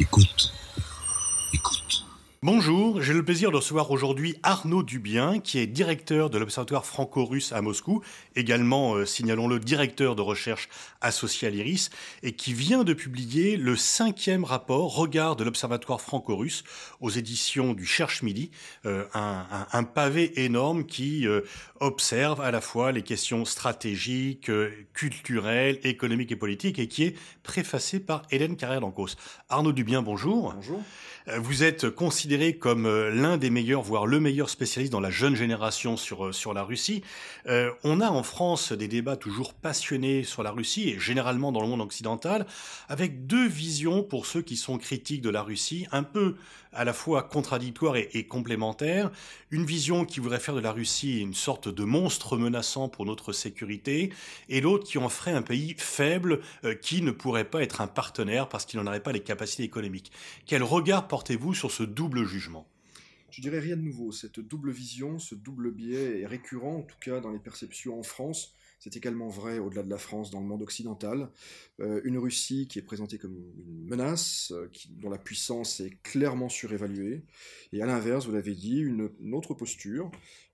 Écoute. Bonjour, j'ai le plaisir de recevoir aujourd'hui Arnaud Dubien, qui est directeur de l'Observatoire franco-russe à Moscou, également, euh, signalons-le, directeur de recherche associé à l'IRIS, et qui vient de publier le cinquième rapport Regard de l'Observatoire franco-russe aux éditions du Cherche Midi, euh, un, pavé énorme qui euh, observe à la fois les questions stratégiques, culturelles, économiques et politiques, et qui est préfacé par Hélène Carrère-Dancos. Arnaud Dubien, bonjour. Bonjour. Euh, Vous êtes considéré comme euh, l'un des meilleurs, voire le meilleur spécialiste dans la jeune génération sur, euh, sur la Russie. On a en France des débats toujours passionnés sur la Russie, et généralement dans le monde occidental, avec deux visions pour ceux qui sont critiques de la Russie, un peu à la fois contradictoires et, complémentaires. Une vision qui voudrait faire de la Russie une sorte de monstre menaçant pour notre sécurité, et l'autre qui en ferait un pays faible qui ne pourrait pas être un partenaire parce qu'il n'en aurait pas les capacités économiques. Quel regard portez-vous sur ce double jugement? Je dirais rien de nouveau. Cette double vision, ce double biais est récurrent, en tout cas dans les perceptions en France. C'est également vrai au-delà de la France, dans le monde occidental. Euh, une Russie qui est présentée comme une menace, euh, dont la puissance est clairement surévaluée. Et à l'inverse, vous l'avez dit, une, une autre posture,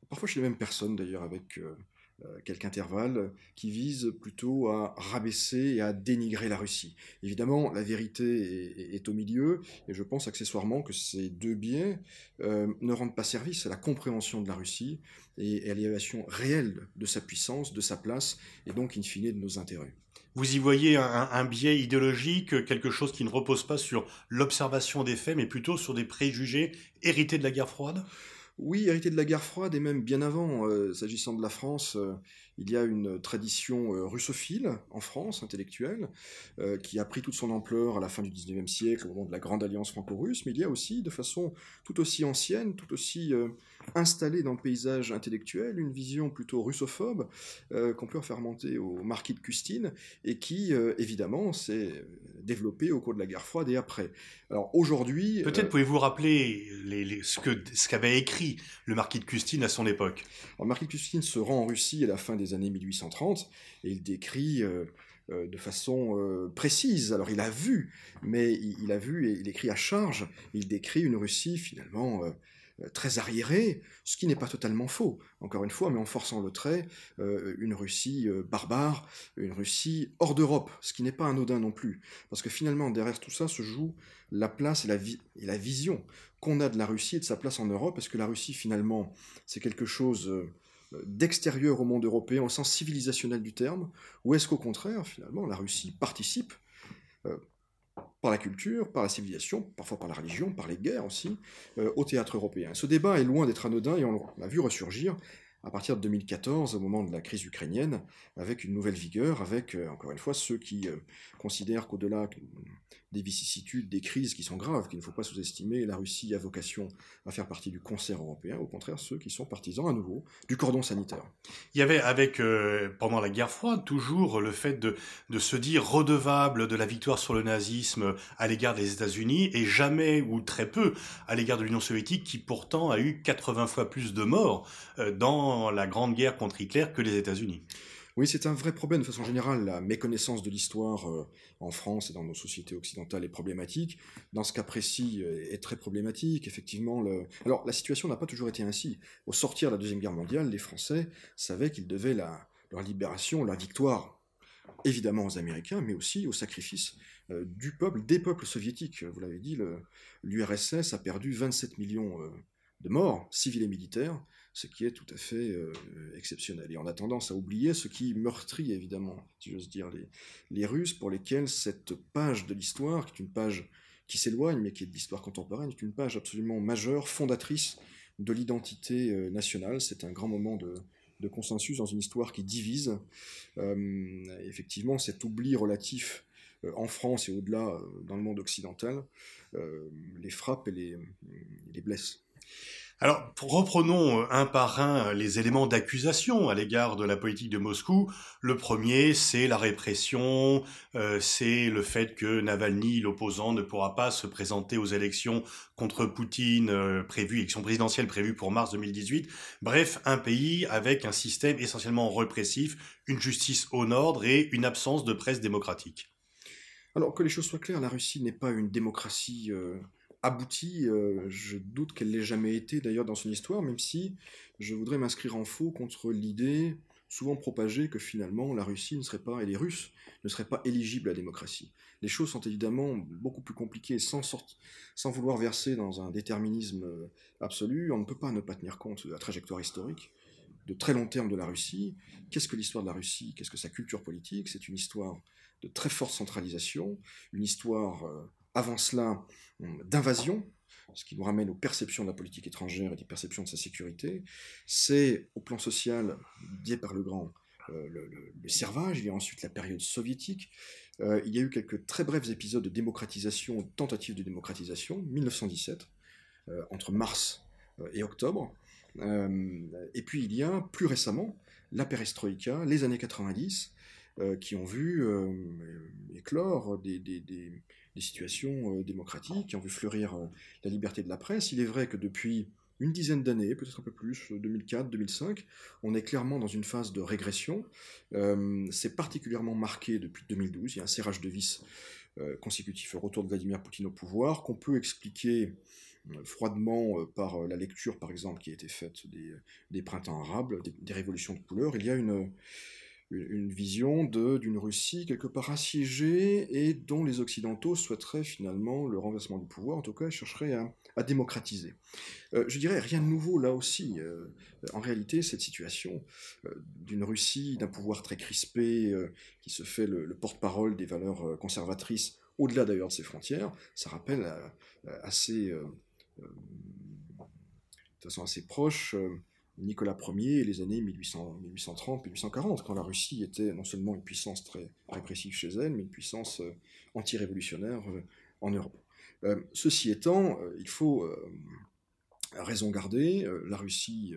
parfois chez les mêmes personnes d'ailleurs, avec euh, euh, quelque intervalle, qui vise plutôt à rabaisser et à dénigrer la Russie. Évidemment, la vérité est- au milieu, et je pense accessoirement que ces deux biais euh, ne rendent pas service à la compréhension de la Russie et à l'évaluation réelle de sa puissance, de sa place, et donc in fine de nos intérêts. Vous y voyez un biais idéologique, quelque chose qui ne repose pas sur l'observation des faits, mais plutôt sur des préjugés hérités de la guerre froide? Oui, hérité de la guerre froide et même bien avant, euh, s'agissant de la France, euh, il y a une tradition euh, russophile en France, intellectuelle, qui a pris toute son ampleur à la fin du XIXe siècle, au moment de la Grande Alliance franco-russe, mais il y a aussi, de façon tout aussi ancienne, tout aussi installée dans le paysage intellectuel, une vision plutôt russophobe, qu'on peut faire remonter au marquis de Custine, et qui, évidemment, s'est développée au cours de la guerre froide et après. Alors aujourd'hui... Peut-être euh, pouvez-vous rappeler les- les- ce que ce qu'avait écrit le marquis de Custine à son époque. Alors, Marquis de Custine se rend en Russie à la fin des années 1830 et il décrit euh, euh, de façon euh, précise. Alors il a vu, mais il, il a vu et il écrit à charge. Il décrit une Russie finalement euh, très arriérée, ce qui n'est pas totalement faux, encore une fois, mais en forçant le trait, euh, une Russie euh, barbare, une Russie hors d'Europe, ce qui n'est pas anodin non plus, parce que finalement derrière tout ça se joue la place et la, et la vision qu'on a de la Russie et de sa place en Europe, parce que la Russie finalement c'est quelque chose euh, d'extérieur au monde européen au sens civilisationnel du terme, ou est-ce qu'au contraire, finalement, la Russie participe euh, par la culture, par la civilisation, parfois par la religion, par les guerres aussi, euh, au théâtre européen. Ce débat est loin d'être anodin et on l'a vu ressurgir à partir de 2014, au moment de la crise ukrainienne, avec une nouvelle vigueur, avec, euh, encore une fois, ceux qui euh, considèrent qu'au-delà des vicissitudes, des crises qui sont graves, qu'il ne faut pas sous-estimer, la Russie a vocation à faire partie du concert européen, au contraire, ceux qui sont partisans à nouveau du cordon sanitaire. Il y avait avec euh, pendant la guerre froide toujours le fait de, de se dire redevable de la victoire sur le nazisme à l'égard des États-Unis et jamais ou très peu à l'égard de l'Union soviétique qui pourtant a eu 80 fois plus de morts euh, dans la grande guerre contre Hitler que les États-Unis. Oui, c'est un vrai problème. De façon générale, la méconnaissance de l'histoire euh, en France et dans nos sociétés occidentales est problématique. Dans ce cas précis, euh, est très problématique. Effectivement, alors la situation n'a pas toujours été ainsi. Au sortir de la Deuxième Guerre mondiale, les Français savaient qu'ils devaient la... leur libération, la victoire, évidemment aux Américains, mais aussi au sacrifice euh, du peuple, des peuples soviétiques. Vous l'avez dit, l'URSS a perdu 27 millions euh, de morts, civils et militaires, ce qui est tout à fait euh, exceptionnel. Et on a tendance à oublier ce qui meurtrit, évidemment, si j'ose dire, les, Russes, pour lesquels cette page de l'histoire, qui est une page qui s'éloigne, mais qui est de l'histoire contemporaine, est une page absolument majeure, fondatrice de l'identité euh, nationale. C'est un grand moment de, consensus dans une histoire qui divise. Euh, effectivement, cet oubli relatif en France et au-delà, dans le monde occidental, les frappe et les, les blesse. Alors, reprenons euh, un par un les éléments d'accusation à l'égard de la politique de Moscou. Le premier, c'est la répression, euh, c'est le fait que Navalny, l'opposant, ne pourra pas se présenter aux élections contre Poutine euh, prévues, élections présidentielles prévues pour mars 2018. Bref, un pays avec un système essentiellement répressif, une justice au ordre et une absence de presse démocratique. Alors que les choses soient claires, la Russie n'est pas une démocratie euh, aboutie. euh, je doute qu'elle l'ait jamais été d'ailleurs dans son histoire, même si je voudrais m'inscrire en faux contre l'idée souvent propagée que finalement la Russie ne serait pas, et les Russes ne seraient pas éligibles à la démocratie. Les choses sont évidemment beaucoup plus compliquées sans, vouloir verser dans un déterminisme euh, absolu. On ne peut pas ne pas tenir compte de la trajectoire historique de très long terme de la Russie. Qu'est-ce que l'histoire de la Russie? Qu'est-ce que sa culture politique? C'est une histoire de très forte centralisation, une histoire, euh, avant cela, hum, d'invasion, ce qui nous ramène aux perceptions de la politique étrangère et des perceptions de sa sécurité. C'est, au plan social, dit par le grand, euh, le, servage, il y a ensuite la période soviétique, Euh, il y a eu quelques très brefs épisodes de démocratisation, de tentatives de démocratisation, 1917, euh, entre mars euh, et octobre. Euh, et puis il y a, plus récemment, la perestroïka, les années 90, euh, qui ont vu euh, éclore des- des situations euh, démocratiques, qui ont vu fleurir euh, la liberté de la presse. Il est vrai que depuis une dizaine d'années, peut-être un peu plus, 2004, 2005, on est clairement dans une phase de régression. Euh, C'est particulièrement marqué depuis 2012. Il y a un serrage de vis euh, consécutif au retour de Vladimir Poutine au pouvoir, qu'on peut expliquer euh, froidement euh, par euh, la lecture, par exemple, qui a été faite des, des printemps arabes, des, des révolutions de couleur. Il y a une, une, vision d'une Russie quelque part assiégée et dont les Occidentaux souhaiteraient finalement le renversement du pouvoir, en tout cas, chercheraient à, démocratiser. Euh, je dirais rien de nouveau là aussi. Euh, en réalité, cette situation euh, d'une Russie, d'un pouvoir très crispé, qui se fait le, le porte-parole des valeurs conservatrices, au-delà d'ailleurs de ses frontières, ça rappelle assez, de façon assez proche Nicolas Ier et les années 1800 1830-1840, quand la Russie était non seulement une puissance très répressive chez elle, mais une puissance euh, anti-révolutionnaire euh, en Europe. Euh, ceci étant, il faut raison garder, la Russie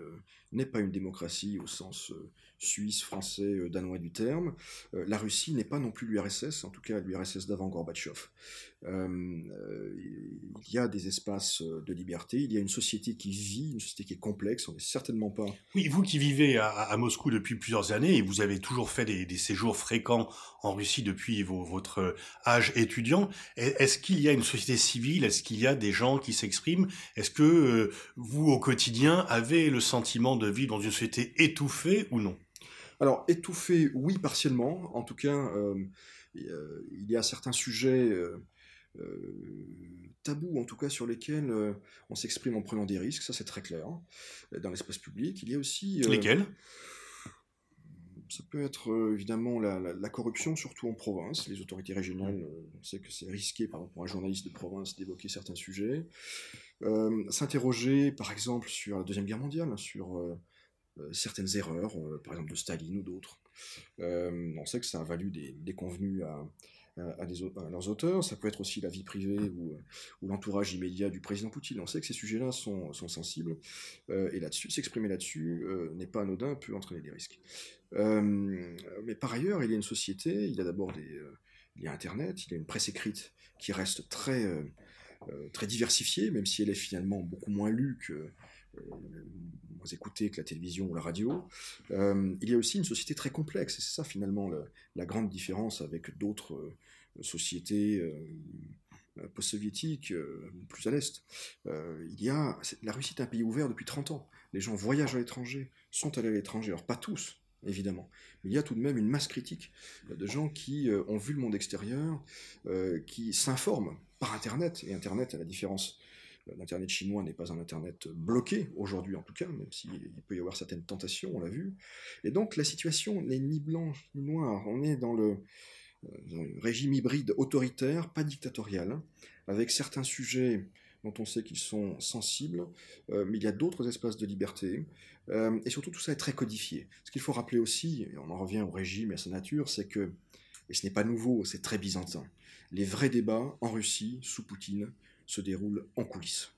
n'est pas une démocratie au sens suisse, français, danois du terme. La Russie n'est pas non plus l'URSS, en tout cas l'URSS d'avant Gorbatchev. Euh, euh, il y a des espaces euh, de liberté, il y a une société qui vit, une société qui est complexe, on n'est certainement pas Oui, vous qui vivez à, à Moscou depuis plusieurs années et vous avez toujours fait des, des séjours fréquents en Russie depuis vos- votre âge étudiant, est- est-ce qu'il y a une société civile Est-ce qu'il y a des gens qui s'expriment? Est-ce que euh, vous, au quotidien, avez le sentiment de vivre dans une société étouffée ou non? Alors, étouffé, oui, partiellement. En tout cas, euh, il y a certains sujets euh, tabous, en tout cas, sur lesquels euh, on s'exprime en prenant des risques, ça c'est très clair, hein, dans l'espace public. Il y a aussi... euh, Lesquels? ça peut être euh, évidemment la, la- la corruption, surtout en province. Les autorités régionales, euh, on sait que c'est risqué, par exemple, pour un journaliste de province d'évoquer certains sujets. Euh, S'interroger, par exemple, sur la Deuxième Guerre mondiale, sur euh, euh, certaines erreurs, euh, par exemple de Staline ou d'autres. Euh, on sait que ça a valu des déconvenues à, à, à leurs auteurs. Ça peut être aussi la vie privée ou, euh, ou l'entourage immédiat du président Poutine. On sait que ces sujets-là sont, sensibles. Euh, et là-dessus, s'exprimer là-dessus euh, n'est pas anodin, peut entraîner des risques. Mais par ailleurs, il y a une société, il y a d'abord des, il y a Internet, il y a une presse écrite qui reste très, très diversifiée, même si elle est finalement beaucoup moins lue que, moins écoutée que la télévision ou la radio. Euh, il y a aussi une société très complexe, et c'est ça finalement le- la grande différence avec d'autres euh, sociétés euh, post-soviétiques, plus à l'Est. Il y a, la Russie est un pays ouvert depuis 30 ans. Les gens voyagent à l'étranger, sont allés à l'étranger, alors pas tous, évidemment, mais il y a tout de même une masse critique de gens qui ont vu le monde extérieur, qui s'informent par Internet, et Internet, à la différence, l'Internet chinois n'est pas un Internet bloqué, aujourd'hui en tout cas, même s'il peut y avoir certaines tentations, on l'a vu. Et donc la situation n'est ni blanche ni noire, on est dans le euh, régime hybride autoritaire, pas dictatorial, hein, avec certains sujets dont on sait qu'ils sont sensibles, euh, mais il y a d'autres espaces de liberté, euh, et surtout tout ça est très codifié. Ce qu'il faut rappeler aussi, et on en revient au régime et à sa nature, c'est que, et ce n'est pas nouveau, c'est très byzantin, les vrais débats en Russie, sous Poutine, se déroulent en coulisses.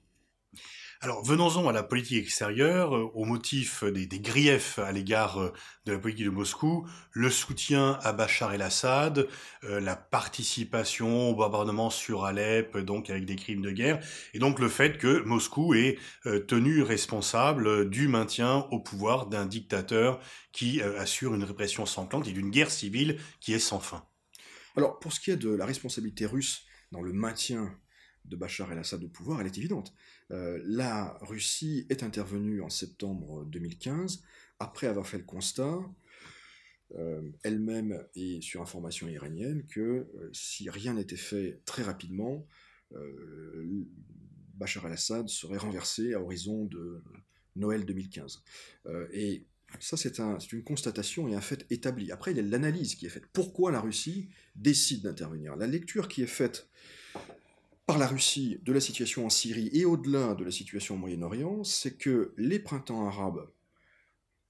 Alors venons-en à la politique extérieure, euh, au motif des, des griefs à l'égard euh, de la politique de Moscou, le soutien à Bachar el-Assad, euh, la participation au bombardement sur Alep, donc avec des crimes de guerre, et donc le fait que Moscou est euh, tenu responsable du maintien au pouvoir d'un dictateur qui euh, assure une répression sanglante et d'une guerre civile qui est sans fin. Alors, pour ce qui est de la responsabilité russe dans le maintien de Bachar el-Assad au pouvoir, elle est évidente. Euh, la Russie est intervenue en septembre 2015, après avoir fait le constat, euh, elle-même et sur information iranienne, que euh, si rien n'était fait très rapidement, Bachar el-Assad serait renversé à horizon de Noël 2015. et ça, c'est une constatation et un fait établi. Après, il y a l'analyse qui est faite. Pourquoi la Russie décide d'intervenir? La lecture qui est faite par la Russie de la situation en Syrie et au-delà de la situation au Moyen-Orient, c'est que les printemps arabes,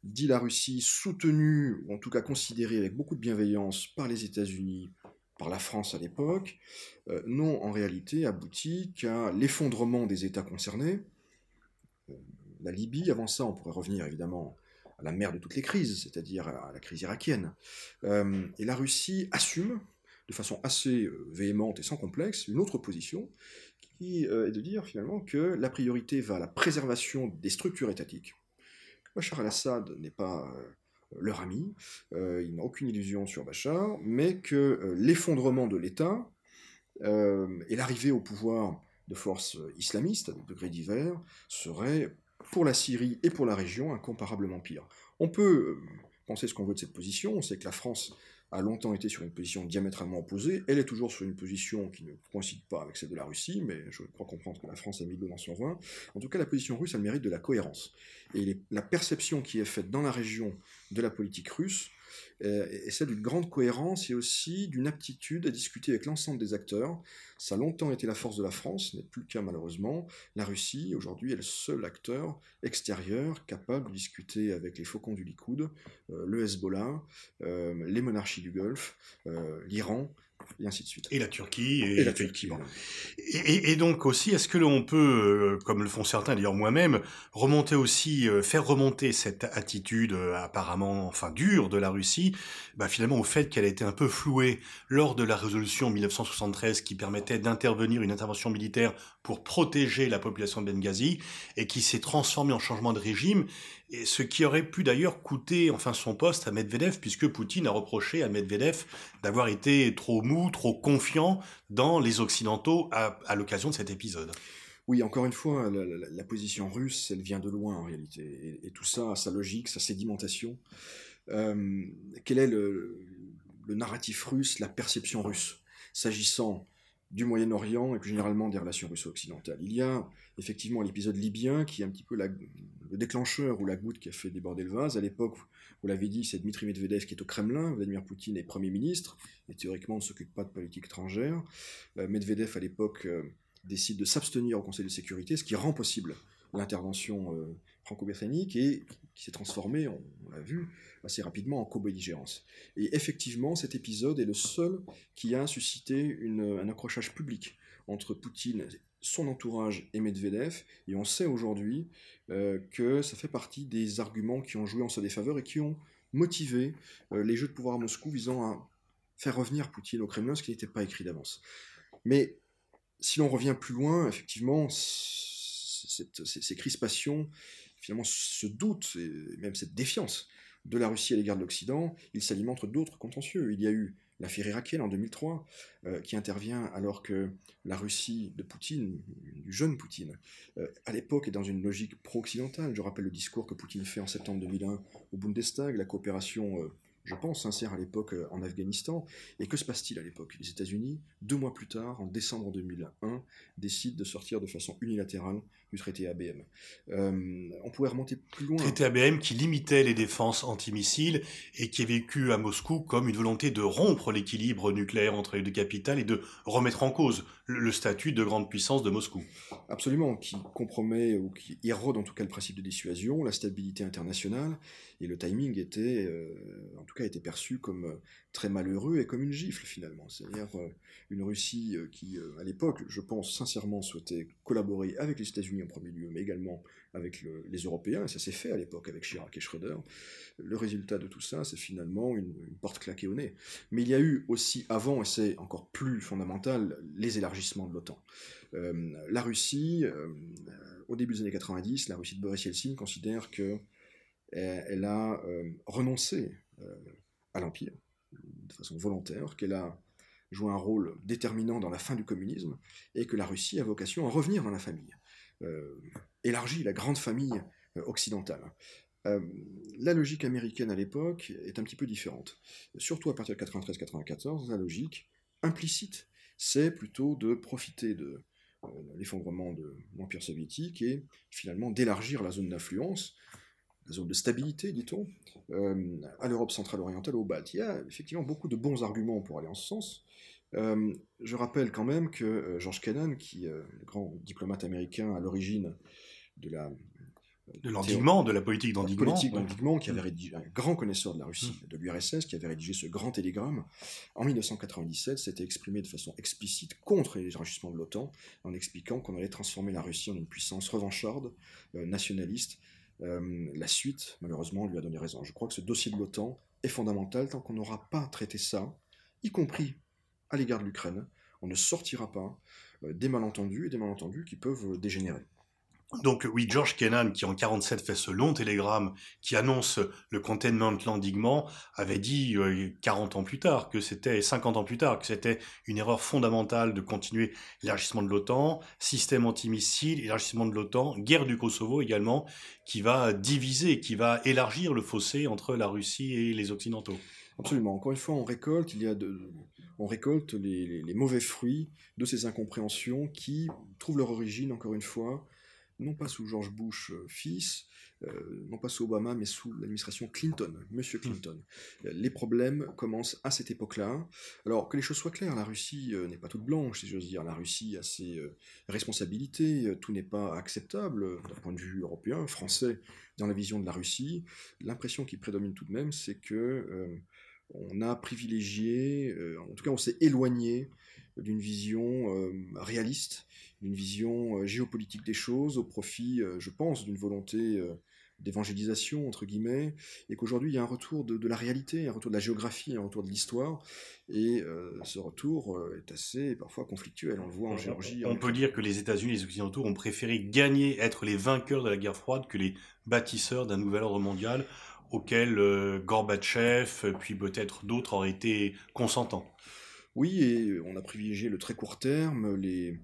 dit la Russie, soutenus, ou en tout cas considérés avec beaucoup de bienveillance par les États-Unis, par la France à l'époque, euh, n'ont en réalité abouti qu'à l'effondrement des États concernés. Euh, la Libye, avant ça, on pourrait revenir évidemment à la mère de toutes les crises, c'est-à-dire à la crise irakienne. Euh, et la Russie assume de façon assez euh, véhémente et sans complexe une autre position qui euh, est de dire finalement que la priorité va à la préservation des structures étatiques. Bachar al-Assad n'est pas leur ami, il n'a aucune illusion sur Bachar, mais que l'effondrement de l'État et l'arrivée au pouvoir de forces islamistes à des degrés divers serait pour la Syrie et pour la région incomparablement pire. On peut euh, penser ce qu'on veut de cette position, on sait que la France a longtemps été sur une position diamétralement opposée, elle est toujours sur une position qui ne coïncide pas avec celle de la Russie, mais je crois comprendre que la France a mis l'eau dans son vin. En tout cas, la position russe a le mérite de la cohérence. Et la perception qui est faite dans la région de la politique russe et celle d'une grande cohérence et aussi d'une aptitude à discuter avec l'ensemble des acteurs. Ça a longtemps été la force de la France, ce n'est plus le cas malheureusement. La Russie, aujourd'hui, est le seul acteur extérieur capable de discuter avec les faucons du Likoud, euh, le Hezbollah, euh, les monarchies du Golfe, l'Iran, et ainsi de suite. Et la Turquie, et, la Turquie. Et, et, donc aussi, est-ce que l'on peut, euh, comme le font certains, d'ailleurs moi-même, remonter aussi, euh, faire remonter cette attitude euh, apparemment, enfin dure de la Russie, bah, finalement au fait qu'elle a été un peu flouée lors de la résolution 1973 qui permettait d'intervenir une intervention militaire pour protéger la population de Benghazi et qui s'est transformée en changement de régime ce qui aurait pu d'ailleurs coûter enfin son poste à Medvedev, puisque Poutine a reproché à Medvedev d'avoir été trop mou, trop confiant dans les Occidentaux à, l'occasion de cet épisode. Oui, encore une fois, la, position russe, elle vient de loin en réalité, et, tout ça sa logique, sa sédimentation. Euh, quel est le, le narratif russe, la perception russe, s'agissant du Moyen-Orient et plus généralement des relations russo-occidentales. Il y a effectivement l'épisode libyen qui est un petit peu le déclencheur ou la goutte qui a fait déborder le vase. À l'époque, vous l'avez dit, c'est Dmitri Medvedev qui est au Kremlin, Vladimir Poutine est Premier ministre, et théoriquement ne s'occupe pas de politique étrangère. Euh, Medvedev, à l'époque, euh, décide de s'abstenir au Conseil de sécurité, ce qui rend possible l'intervention euh, franco-britannique et qui s'est transformée, on, l'a vu, assez rapidement en co-belligérance. Et effectivement, cet épisode est le seul qui a suscité un accrochage public entre Poutine, son entourage et Medvedev, et on sait aujourd'hui euh, que ça fait partie des arguments qui ont joué en sa défaveur et qui ont motivé euh, les jeux de pouvoir à Moscou visant à faire revenir Poutine au Kremlin, ce qui n'était pas écrit d'avance. Mais si l'on revient plus loin, effectivement, ces, crispations, finalement ce doute, et même cette défiance de la Russie à l'égard de l'Occident, il s'alimente d'autres contentieux. Il y a eu l'affaire irakienne en 2003, euh, qui intervient alors que la Russie de Poutine, du jeune Poutine, euh, à l'époque est dans une logique pro-occidentale. Je rappelle le discours que Poutine fait en septembre 2001 au Bundestag, la coopération euh, je pense, sincère à l'époque euh, en Afghanistan. Et que se passe-t-il à l'époque? Les États-Unis, deux mois plus tard, en décembre 2001, décident de sortir de façon unilatérale du traité ABM. Euh, on pourrait remonter plus loin. Traité ABM qui limitait les défenses antimissiles et qui est vécu à Moscou comme une volonté de rompre l'équilibre nucléaire entre les deux capitales et de remettre en cause le statut de grande puissance de Moscou. Absolument, qui compromet ou qui érode en tout cas le principe de dissuasion, la stabilité internationale, et le timing était, euh, en tout cas, était perçu comme euh, très malheureux et comme une gifle finalement. C'est-à-dire euh, une Russie qui, à l'époque, je pense sincèrement, souhaitait collaborer avec les États-Unis en premier lieu, mais également avec les Européens, et ça s'est fait à l'époque avec Chirac et Schröder. Le résultat de tout ça, c'est finalement une, porte claquée au nez. Mais il y a eu aussi avant, et c'est encore plus fondamental, les élargissements de l'OTAN. la Russie, au début des années 90, la Russie de Boris Yeltsin considère que elle a euh, renoncé euh, à l'Empire de façon volontaire, qu'elle a joue un rôle déterminant dans la fin du communisme, et que la Russie a vocation à revenir dans la famille, euh, élargie, la grande famille euh, occidentale. Euh, la logique américaine à l'époque est un petit peu différente. Surtout à partir de 93-94, la logique implicite, c'est plutôt de profiter de l'effondrement de l'Empire soviétique et finalement d'élargir la zone d'influence, la zone de stabilité, dit-on, à l'Europe centrale orientale, au Baltes. Il y a effectivement beaucoup de bons arguments pour aller en ce sens. Euh, je rappelle quand même que euh, George Kennan, qui est euh, le grand diplomate américain à l'origine de la de l'endiguement, de la politique d'endiguement. politique d'endiguement, qui avait rédigé, un grand connaisseur de la Russie, mm. de l'URSS, qui avait rédigé ce grand télégramme, en 1997, s'était exprimé de façon explicite contre les l'élargissement de l'OTAN, en expliquant qu'on allait transformer la Russie en une puissance revancharde, nationaliste. La suite, malheureusement, lui a donné raison. Je crois que ce dossier de l'OTAN est fondamental tant qu'on n'aura pas traité ça, y compris à l'égard de l'Ukraine. On ne sortira pas euh, des malentendus et des malentendus qui peuvent euh, dégénérer. Donc oui, George Kennan, qui en 47 fait ce long télégramme qui annonce le containment, l'endiguement, avait dit 40 euh, ans plus tard que c'était 50 ans plus tard que c'était une erreur fondamentale de continuer l'élargissement de l'OTAN, système antimissile, élargissement de l'OTAN, guerre du Kosovo également, qui va diviser, qui va élargir le fossé entre la Russie et les Occidentaux. Absolument. Encore une fois, on récolte, il y a de, on récolte les, mauvais fruits de ces incompréhensions qui trouvent leur origine, encore une fois, non pas sous George Bush euh, fils, euh, non pas sous Obama, mais sous l'administration Clinton, Monsieur hmm. Clinton. Les problèmes commencent à cette époque-là. Alors que les choses soient claires, la Russie euh, n'est pas toute blanche, si j'ose dire. La Russie a ses responsabilités. Tout n'est pas acceptable d'un point de vue européen, français, dans la vision de la Russie. L'impression qui prédomine tout de même, c'est que on a privilégié, euh, en tout cas on s'est éloigné d'une vision euh, réaliste, d'une vision euh, géopolitique des choses, au profit, je pense, d'une volonté d'évangélisation, entre guillemets, et qu'aujourd'hui il y a un retour de, la réalité, un retour de la géographie, un retour de l'histoire, et ce retour est assez parfois conflictuel, on le voit en Géorgie. On peut dire que les États-Unis, les Occidentaux ont préféré gagner, être les vainqueurs de la guerre froide que les bâtisseurs d'un nouvel ordre mondial auxquels euh, Gorbatchev, puis peut-être d'autres auraient été consentants. Oui, et on a privilégié le très court terme, les,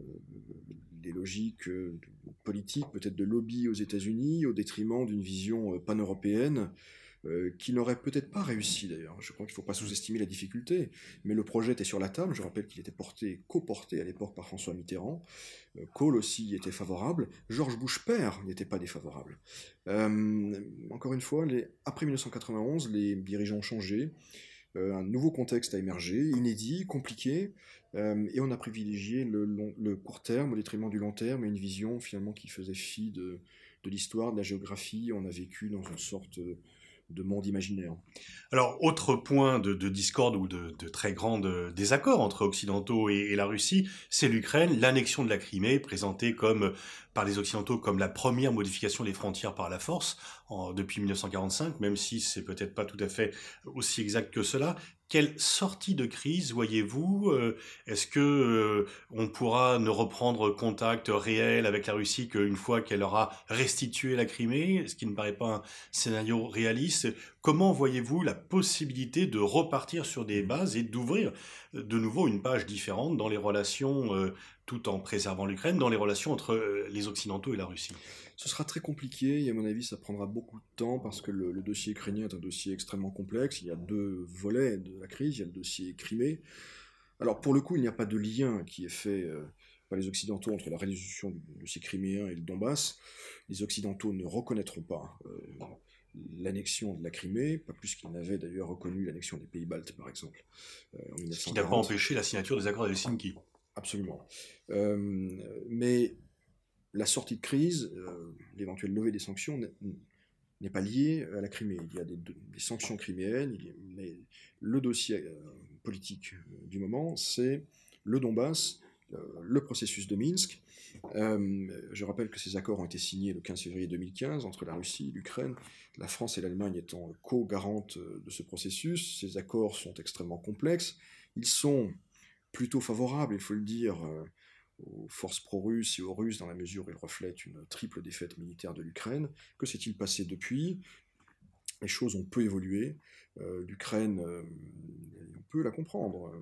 euh, logiques euh, politiques, peut-être de lobby aux États-Unis, au détriment d'une vision pan-européenne euh, qui n'aurait peut-être pas réussi d'ailleurs. Je crois qu'il ne faut pas sous-estimer la difficulté, mais le projet était sur la table. Je rappelle qu'il était porté, co-porté à l'époque par François Mitterrand. Euh, Kohl aussi était favorable. Georges Bush père n'était pas défavorable. Euh, encore une fois, après 1991, les dirigeants ont changé. Un nouveau contexte a émergé, inédit, compliqué, et on a privilégié le, court terme au détriment du long terme, et une vision finalement qui faisait fi de, de l'histoire, de la géographie. On a vécu dans une sorte de monde imaginaire. Alors, autre point de, discorde ou de, très grand désaccord entre Occidentaux et, la Russie, c'est l'Ukraine, l'annexion de la Crimée, présentée comme par les Occidentaux comme la première modification des frontières par la force depuis 1945, même si c'est peut-être pas tout à fait aussi exact que cela. Quelle sortie de crise voyez-vous euh, Est-ce que euh, on pourra ne reprendre contact réel avec la Russie qu'une fois qu'elle aura restitué la Crimée Ce qui ne paraît pas un scénario réaliste? Comment voyez-vous la possibilité de repartir sur des bases et d'ouvrir euh, de nouveau une page différente dans les relations, tout en préservant l'Ukraine, dans les relations entre les Occidentaux et la Russie ce sera très compliqué et à mon avis ça prendra beaucoup de temps parce que le, dossier ukrainien est un dossier extrêmement complexe. Il y a deux volets de la crise, il y a le dossier Crimée. Alors pour le coup il n'y a pas de lien qui est fait euh, par les Occidentaux entre la résolution du dossier criméen et le Donbass. Les Occidentaux ne reconnaîtront pas euh, l'annexion de la Crimée, pas plus qu'ils n'avaient d'ailleurs reconnu l'annexion des pays baltes par exemple. Euh, en Ce qui n'a pas empêché la signature des accords de Helsinki. Absolument. mais la sortie de crise, euh, l'éventuelle levée des sanctions n'est pas liée à la Crimée. Il y a des, sanctions criméennes, mais le dossier euh, politique euh, du moment, c'est le Donbass, le processus de Minsk. je rappelle que ces accords ont été signés le 15 février 2015 entre la Russie, l'Ukraine, la France et l'Allemagne étant co-garantes de ce processus. Ces accords sont extrêmement complexes. Ils sont plutôt favorables, il faut le dire, aux forces pro-russes et aux Russes dans la mesure où ils reflètent une triple défaite militaire de l'Ukraine. Que s'est-il passé depuis? Les choses ont peu évolué. L'Ukraine, on peut la comprendre,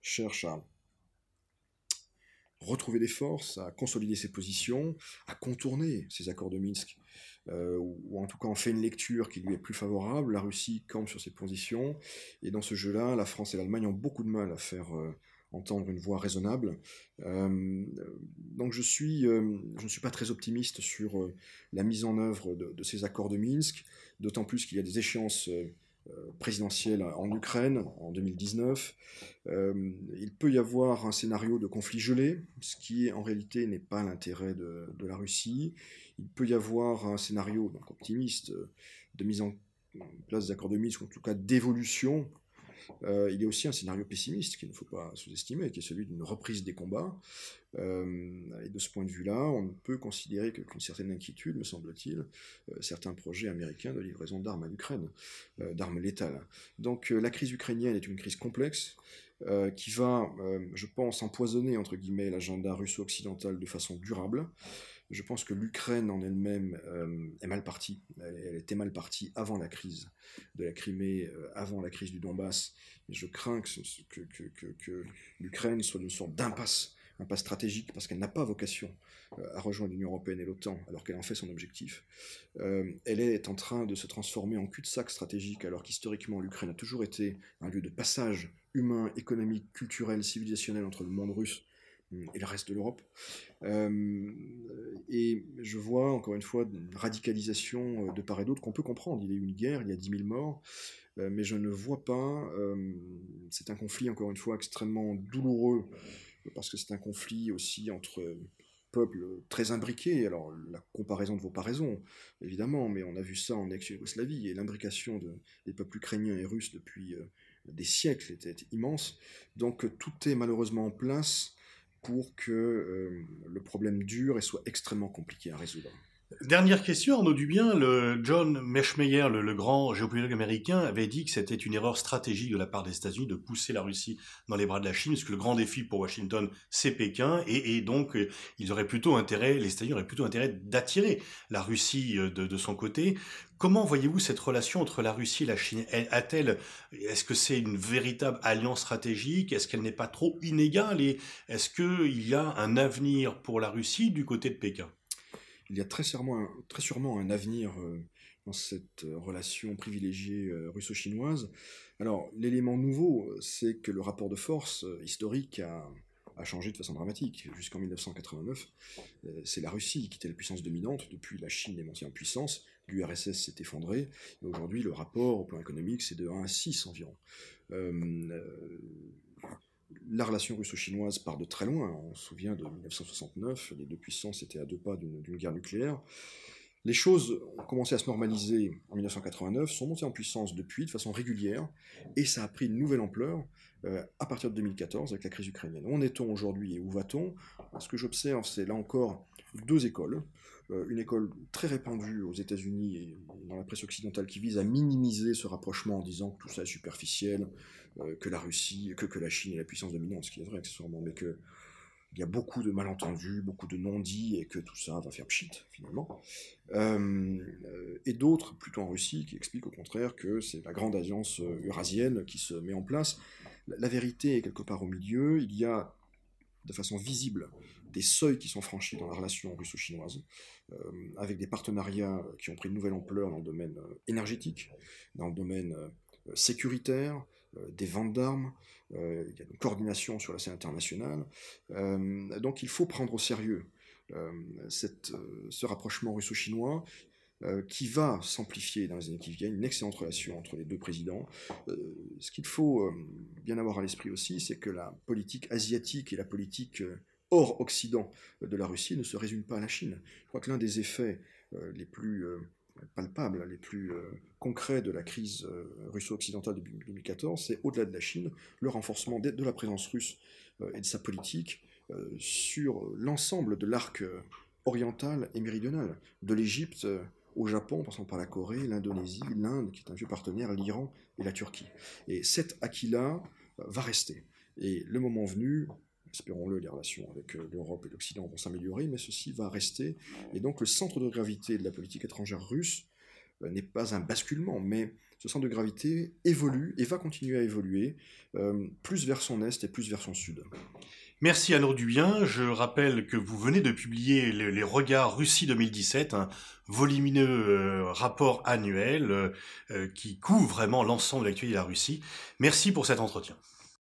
cherche à retrouver des forces, à consolider ses positions, à contourner ces accords de Minsk, euh, ou, en tout cas en fait une lecture qui lui est plus favorable. La Russie campe sur ses positions, et dans ce jeu-là, la France et l'Allemagne ont beaucoup de mal à faire euh, entendre une voix raisonnable. Euh, donc je, suis, je ne suis pas très optimiste sur la mise en œuvre de, ces accords de Minsk, d'autant plus qu'il y a des échéances euh, présidentielle en Ukraine en 2019. Euh, il peut y avoir un scénario de conflit gelé, ce qui en réalité n'est pas l'intérêt de, la Russie. Il peut y avoir un scénario donc optimiste de mise en place d'accords de Minsk, ou en tout cas d'évolution euh, il y a aussi un scénario pessimiste qu'il ne faut pas sous-estimer, qui est celui d'une reprise des combats. Euh, et de ce point de vue-là, on peut considérer qu'une certaine inquiétude, me semble-t-il, euh, certains projets américains de livraison d'armes à l'Ukraine, d'armes létales. Donc la crise ukrainienne est une crise complexe. qui va, je pense, empoisonner entre guillemets l'agenda russo-occidental de façon durable. Je pense que l'Ukraine en elle-même euh, est mal partie. Elle, était mal partie avant la crise de la Crimée, euh, avant la crise du Donbass. Et je crains que, l'Ukraine soit une sorte d'impasse, impasse stratégique, parce qu'elle n'a pas vocation euh, à rejoindre l'Union européenne et l'OTAN, alors qu'elle en fait son objectif. elle est en train de se transformer en cul-de-sac stratégique, alors qu'historiquement l'Ukraine a toujours été un lieu de passage humain, économique, culturel, civilisationnel entre le monde russe et le reste de l'Europe. Euh, et je vois encore une fois une radicalisation euh, de part et d'autre qu'on peut comprendre. Il y a eu une guerre, il y a 10 000 morts, euh, mais je ne vois pas. c'est un conflit encore une fois extrêmement douloureux parce que c'est un conflit aussi entre peuples très imbriqués. Alors la comparaison ne vaut pas raison, évidemment, mais on a vu ça en ex-Yougoslavie et l'imbrication de, des peuples ukrainiens et russes depuis des siècles était immense. Donc tout est malheureusement en place pour que euh, le problème dure et soit extrêmement compliqué à résoudre. Dernière question, Arnaud Dubien. Le John Meschmeyer, le, grand géopolitique américain, avait dit que c'était une erreur stratégique de la part des États-Unis de pousser la Russie dans les bras de la Chine, parce que le grand défi pour Washington, c'est Pékin, et, donc euh, ils auraient plutôt intérêt, les États-Unis auraient plutôt intérêt d'attirer la Russie euh, de, son côté. Comment voyez-vous cette relation entre la Russie et la Chine? A-t-elle, est-ce que c'est une véritable alliance stratégique? Est-ce qu'elle n'est pas trop inégale? Et est-ce qu'il y a un avenir pour la Russie du côté de Pékin? Il y a très sûrement un, avenir euh, dans cette euh, relation privilégiée euh, russo-chinoise. Alors, l'élément nouveau, c'est que le rapport de force historique a, changé de façon dramatique. Jusqu'en 1989, c'est la Russie qui était la puissance dominante. Depuis, la Chine est montée en puissance. L'URSS s'est effondré. Et aujourd'hui, le rapport au plan économique, c'est de 1 à 6 environ la relation russo-chinoise part de très loin. On se souvient de 1969, les deux puissances étaient à deux pas d'une guerre nucléaire. Les choses ont commencé à se normaliser en 1989, sont montées en puissance depuis de façon régulière, et ça a pris une nouvelle ampleur euh, à partir de 2014 avec la crise ukrainienne. Où en est-on aujourd'hui et où va-t-on? Ce que j'observe, c'est là encore deux écoles. Euh, une école très répandue aux États-Unis et dans la presse occidentale qui vise à minimiser ce rapprochement en disant que tout ça est superficiel, euh, que la Russie, que, que la Chine est la puissance dominante, ce qui est vrai accessoirement, mais que il y a beaucoup de malentendus, beaucoup de non-dits, et que tout ça va faire pchit, finalement. Euh, et d'autres, plutôt en Russie, qui expliquent au contraire que c'est la grande alliance eurasienne qui se met en place. La, vérité est quelque part au milieu. Il y a, de façon visible, des seuils qui sont franchis dans la relation russo-chinoise, euh, avec des partenariats qui ont pris une nouvelle ampleur dans le domaine énergétique, dans le domaine sécuritaire, euh, des ventes d'armes, euh, il y a une coordination sur la scène internationale. Euh, donc il faut prendre au sérieux ce rapprochement russo-chinois qui va s'amplifier dans les années qui viennent, une excellente relation entre les deux présidents. ce qu'il faut bien avoir à l'esprit aussi, c'est que la politique asiatique et la politique hors Occident de la Russie ne se résument pas à la Chine. Je crois que l'un des effets les plus palpables, les plus euh, concrets de la crise euh, russo-occidentale de 2014, c'est au-delà de la Chine, le renforcement de, la présence russe euh, et de sa politique sur l'ensemble de l'arc oriental et méridional, de l'Égypte au Japon, passant par la Corée, l'Indonésie, l'Inde, qui est un vieux partenaire, l'Iran et la Turquie. Et cet acquis-là va rester. Et le moment venu, espérons-le, les relations avec euh, l'Europe et l'Occident vont s'améliorer, mais ceci va rester. Et donc le centre de gravité de la politique étrangère russe n'est pas un basculement, mais ce centre de gravité évolue et va continuer à évoluer, plus vers son est et plus vers son sud. Merci Anne Dubien. Je rappelle que vous venez de publier Les, Regards Russie 2017, un volumineux euh, rapport annuel euh, euh, qui couvre vraiment l'ensemble de l'actualité de la Russie. Merci pour cet entretien.